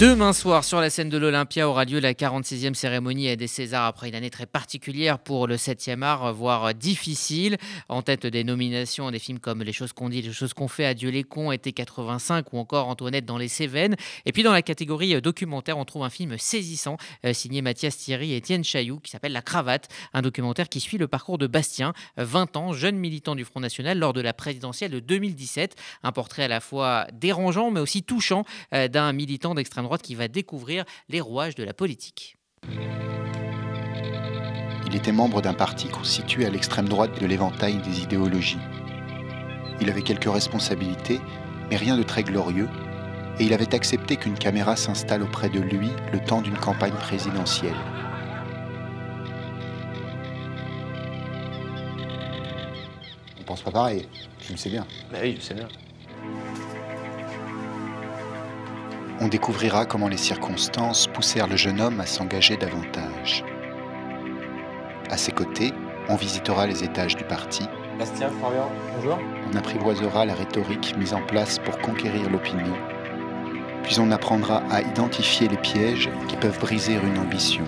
Demain soir, sur la scène de l'Olympia, aura lieu la 46e cérémonie des Césars après une année très particulière pour le 7e art, voire difficile. En tête des nominations, des films comme Les choses qu'on dit, Les choses qu'on fait, Adieu les cons, Été 85 ou encore Antoinette dans les Cévennes. Et puis dans la catégorie documentaire, on trouve un film saisissant euh, signé Mathias Thierry et Étienne Chailloux qui s'appelle La Cravate, un documentaire qui suit le parcours de Bastien, 20 ans, jeune militant du Front National lors de la présidentielle de 2017. Un portrait à la fois dérangeant mais aussi touchant euh, d'un militant d'extrême droite qui va découvrir les rouages de la politique. Il était membre d'un parti constitué à l'extrême droite de l'éventail des idéologies. Il avait quelques responsabilités, mais rien de très glorieux, et il avait accepté qu'une caméra s'installe auprès de lui le temps d'une campagne présidentielle. On pense pas pareil, tu le sais bien. Bah oui, je sais bien. On découvrira comment les circonstances poussèrent le jeune homme à s'engager davantage. À ses côtés, on visitera les étages du parti. Bastien, Florian, bonjour. On apprivoisera la rhétorique mise en place pour conquérir l'opinion. Puis on apprendra à identifier les pièges qui peuvent briser une ambition.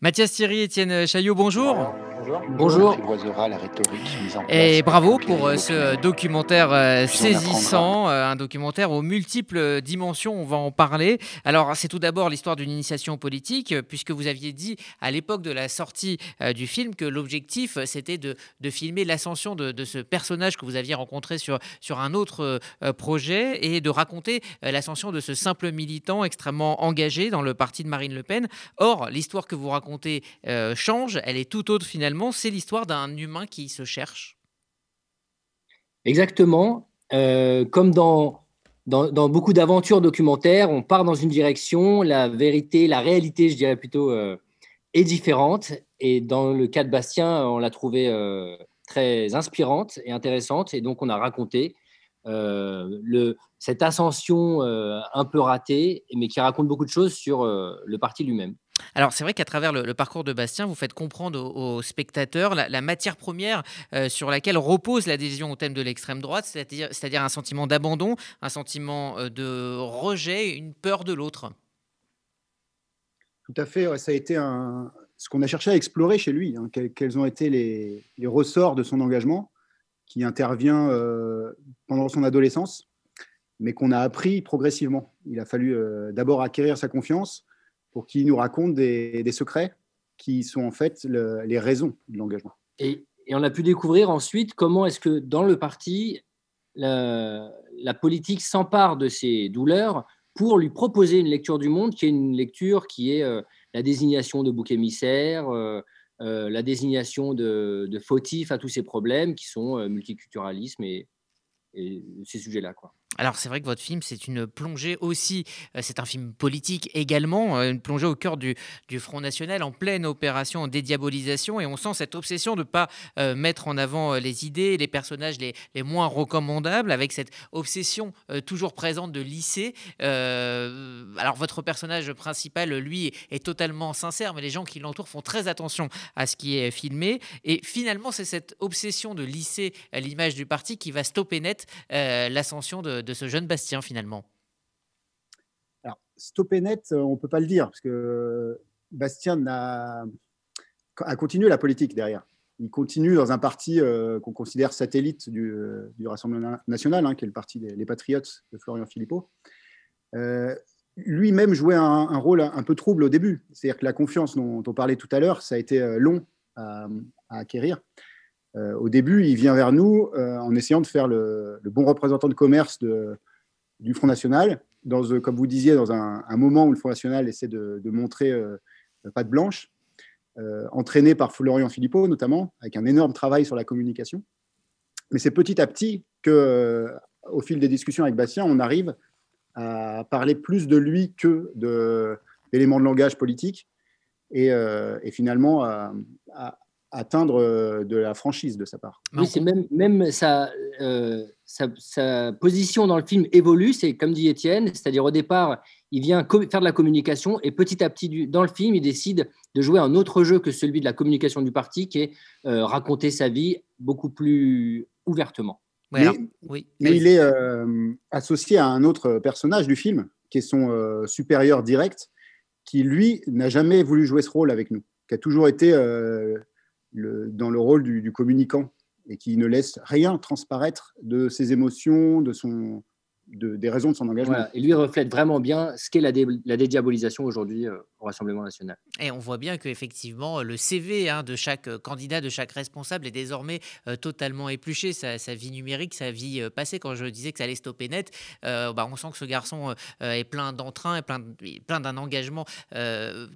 Mathias Thierry, Étienne Chaillot, bonjour. Bonjour. Et bravo pour euh, ce documentaire euh, saisissant, euh, un documentaire aux multiples dimensions, on va en parler. Alors c'est tout d'abord l'histoire d'une initiation politique, puisque vous aviez dit à l'époque de la sortie du film que l'objectif c'était de, filmer l'ascension de, ce personnage que vous aviez rencontré sur, sur un autre projet et de raconter l'ascension de ce simple militant extrêmement engagé dans le parti de Marine Le Pen. Or, l'histoire que vous racontez change, elle est tout autre finalement c'est l'histoire d'un humain qui se cherche. Exactement. Euh, comme dans, beaucoup d'aventures documentaires, on part dans une direction, la vérité, la réalité, je dirais plutôt, euh, est différente. Et dans le cas de Bastien, on l'a trouvé euh, très inspirante et intéressante. Et donc, on a raconté cette ascension un peu ratée, mais qui raconte beaucoup de choses sur le parti lui-même. Alors c'est vrai qu'à travers le, parcours de Bastien, vous faites comprendre aux, spectateurs la, matière première euh, sur laquelle repose l'adhésion au thème de l'extrême droite, c'est-à-dire un sentiment d'abandon, un sentiment euh, de rejet, une peur de l'autre. Tout à fait, ça a été ce qu'on a cherché à explorer chez lui, hein, quels, ont été les, ressorts de son engagement qui intervient euh, pendant son adolescence, mais qu'on a appris progressivement. Il a fallu d'abord acquérir sa confiance, pour qu'il nous raconte des, secrets qui sont en fait les raisons de l'engagement. Et, on a pu découvrir ensuite comment est-ce que dans le parti, la, politique s'empare de ses douleurs pour lui proposer une lecture du monde qui est une lecture qui est euh, la désignation de bouc émissaire, euh, euh, la désignation de, de, fautifs à tous ces problèmes qui sont multiculturalisme et, et ces sujets-là. Alors c'est vrai que votre film, c'est une plongée aussi, euh, c'est un film politique également, euh, une plongée au cœur du, Front National en pleine opération dédiabolisation. Et on sent cette obsession de ne pas euh, mettre en avant les idées, les personnages les, moins recommandables avec cette obsession toujours présente de lycée. alors votre personnage principal, lui, est, totalement sincère, mais les gens qui l'entourent font très attention à ce qui est filmé. Et finalement c'est cette obsession de lycée, l'image du parti, qui va stopper net l'ascension de de ce jeune Bastien finalement Alors, stopper net, euh, on ne peut pas le dire, parce que Bastien a, continué la politique derrière. Il continue dans un parti euh, qu'on considère satellite du, euh, Rassemblement national, hein, qui est le parti des Patriotes de Florian Philippot. Lui-même jouait un, rôle un peu trouble au début. C'est-à-dire que la confiance dont, on parlait tout à l'heure, ça a été long à, acquérir. Euh, au début, il vient vers nous euh, en essayant de faire le, bon représentant de commerce du Front National, euh, comme vous disiez, dans un, moment où le Front National essaie de, montrer patte blanche, entraîné par Florian Philippot notamment, avec un énorme travail sur la communication. Mais c'est petit à petit que, au fil des discussions avec Bastien, on arrive à parler plus de lui que d'éléments de, langage politique et, finalement à, atteindre euh, de la franchise de sa part. Oui, c'est même, même sa, euh, sa, position dans le film évolue, c'est comme dit Étienne, c'est-à-dire au départ, il vient faire de la communication et petit à petit, dans le film, il décide de jouer un autre jeu que celui de la communication du parti, qui est euh, raconter sa vie beaucoup plus ouvertement. oui, mais il est associé à un autre personnage du film, qui est son supérieur direct, qui lui n'a jamais voulu jouer ce rôle avec nous, qui a toujours été dans le rôle du communicant et qui ne laisse rien transparaître de ses émotions, de son, des raisons de son engagement. Et lui reflète vraiment bien ce qu'est la, la, dédiabolisation aujourd'hui euh, au Rassemblement national. Et on voit bien qu'effectivement, le CV hein, de chaque euh, candidat, de chaque responsable est désormais euh, totalement épluché. Sa, vie numérique, sa vie passée, quand je disais que ça allait stopper net, bah, on sent que ce garçon est plein d'entrain, plein, plein d'un engagement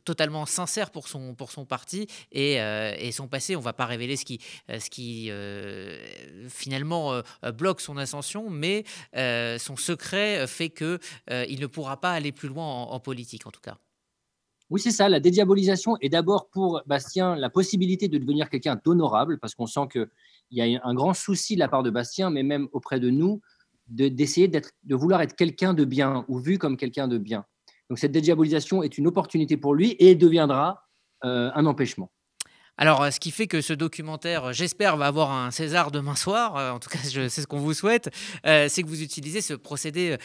totalement sincère pour son, pour son parti et, et son passé. On ne va pas révéler ce qui, ce qui finalement bloque son ascension, mais son secret euh, fait qu'il euh, il ne pourra pas aller plus loin en, politique, en tout cas. Oui, c'est ça. La dédiabolisation est d'abord pour Bastien la possibilité de devenir quelqu'un d'honorable, parce qu'on sent qu'il y a un grand souci de la part de Bastien, mais même auprès de nous, d'essayer d'être, de vouloir être quelqu'un de bien ou vu comme quelqu'un de bien. Donc cette dédiabolisation est une opportunité pour lui et deviendra euh, un empêchement. Alors, euh, ce qui fait que ce documentaire, euh, j'espère, va avoir un César demain soir, euh, en tout cas, c'est ce qu'on vous souhaite, c'est que vous utilisez ce procédé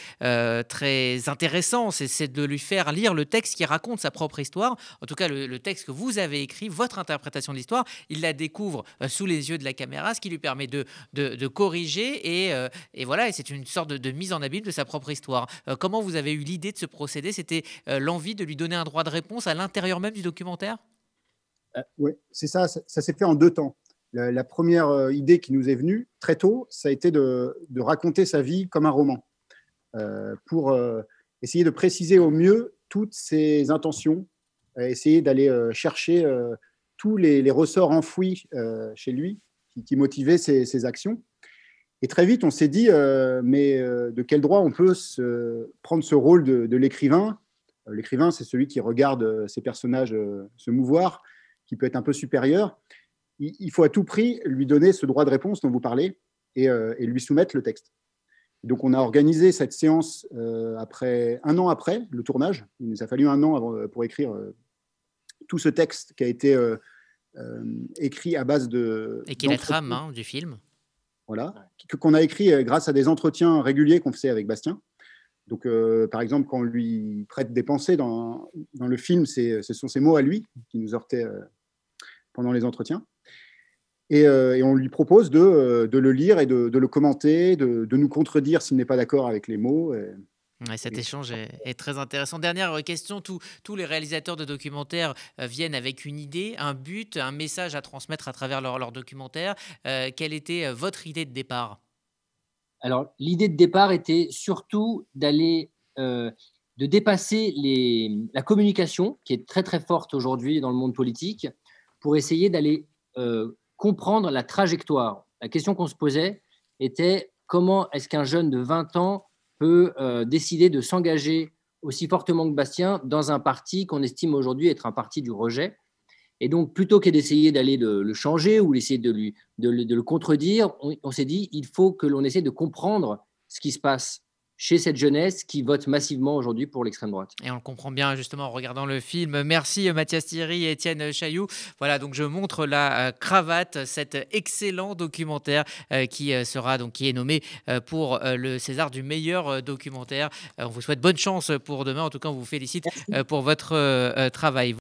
très intéressant, c'est de lui faire lire le texte qui raconte sa propre histoire, en tout cas le, texte que vous avez écrit, votre interprétation de l'histoire, il la découvre sous les yeux de la caméra, ce qui lui permet de, de, corriger, et, et, voilà, et c'est une sorte de, mise en abîme de sa propre histoire. comment vous avez eu l'idée de ce procédé? C'était l'envie de lui donner un droit de réponse à l'intérieur même du documentaire? Oui, c'est ça, ça, s'est fait en deux temps. La, première euh, idée qui nous est venue très tôt, ça a été de, raconter sa vie comme un roman, euh, pour essayer de préciser au mieux toutes ses intentions, essayer d'aller chercher tous les, ressorts enfouis chez lui qui, motivaient ses, actions. Et très vite, on s'est dit, mais de quel droit on peut se, prendre ce rôle de, de l'écrivain? L'écrivain, c'est celui qui regarde ses personnages se mouvoir qui peut être un peu supérieur, il, faut à tout prix lui donner ce droit de réponse dont vous parlez et, euh, lui soumettre le texte. Donc, on a organisé cette séance euh, après un an après le tournage. Il nous a fallu un an euh, pour écrire tout ce texte qui a été écrit à base de. Et qui est la trame hein, du film. Voilà, qu'on a écrit grâce à des entretiens réguliers qu'on faisait avec Bastien. Donc, par exemple, quand on lui prête des pensées dans, dans le film, ce sont ses mots à lui qui nous heurtaient pendant les entretiens. Et, euh, on lui propose de, euh, de, le lire et de, le commenter, de, nous contredire s'il n'est pas d'accord avec les mots. cet échange est, très intéressant. Dernière question, tous, tous les réalisateurs de documentaires euh, viennent avec une idée, un but, un message à transmettre à travers leur, leur documentaire. quelle était votre idée de départ? Alors, l'idée de départ était surtout d'aller, de dépasser la communication, qui est très très forte aujourd'hui dans le monde politique, pour essayer d'aller euh, comprendre la trajectoire. La question qu'on se posait était comment est-ce qu'un jeune de 20 ans peut euh, décider de s'engager aussi fortement que Bastien dans un parti qu'on estime aujourd'hui être un parti du rejet? Et donc, plutôt que d'essayer d'aller le, changer ou d'essayer de, lui, de, le contredire, on s'est dit, il faut que l'on essaie de comprendre ce qui se passe chez cette jeunesse qui vote massivement aujourd'hui pour l'extrême droite. Et on le comprend bien justement en regardant le film. Merci Mathias Thierry et Étienne Chailloux. Voilà, donc je montre la euh, cravate, cet excellent documentaire euh, qui euh, sera donc qui est nommé pour le César du meilleur documentaire. On vous souhaite bonne chance pour demain. En tout cas, on vous félicite pour votre travail.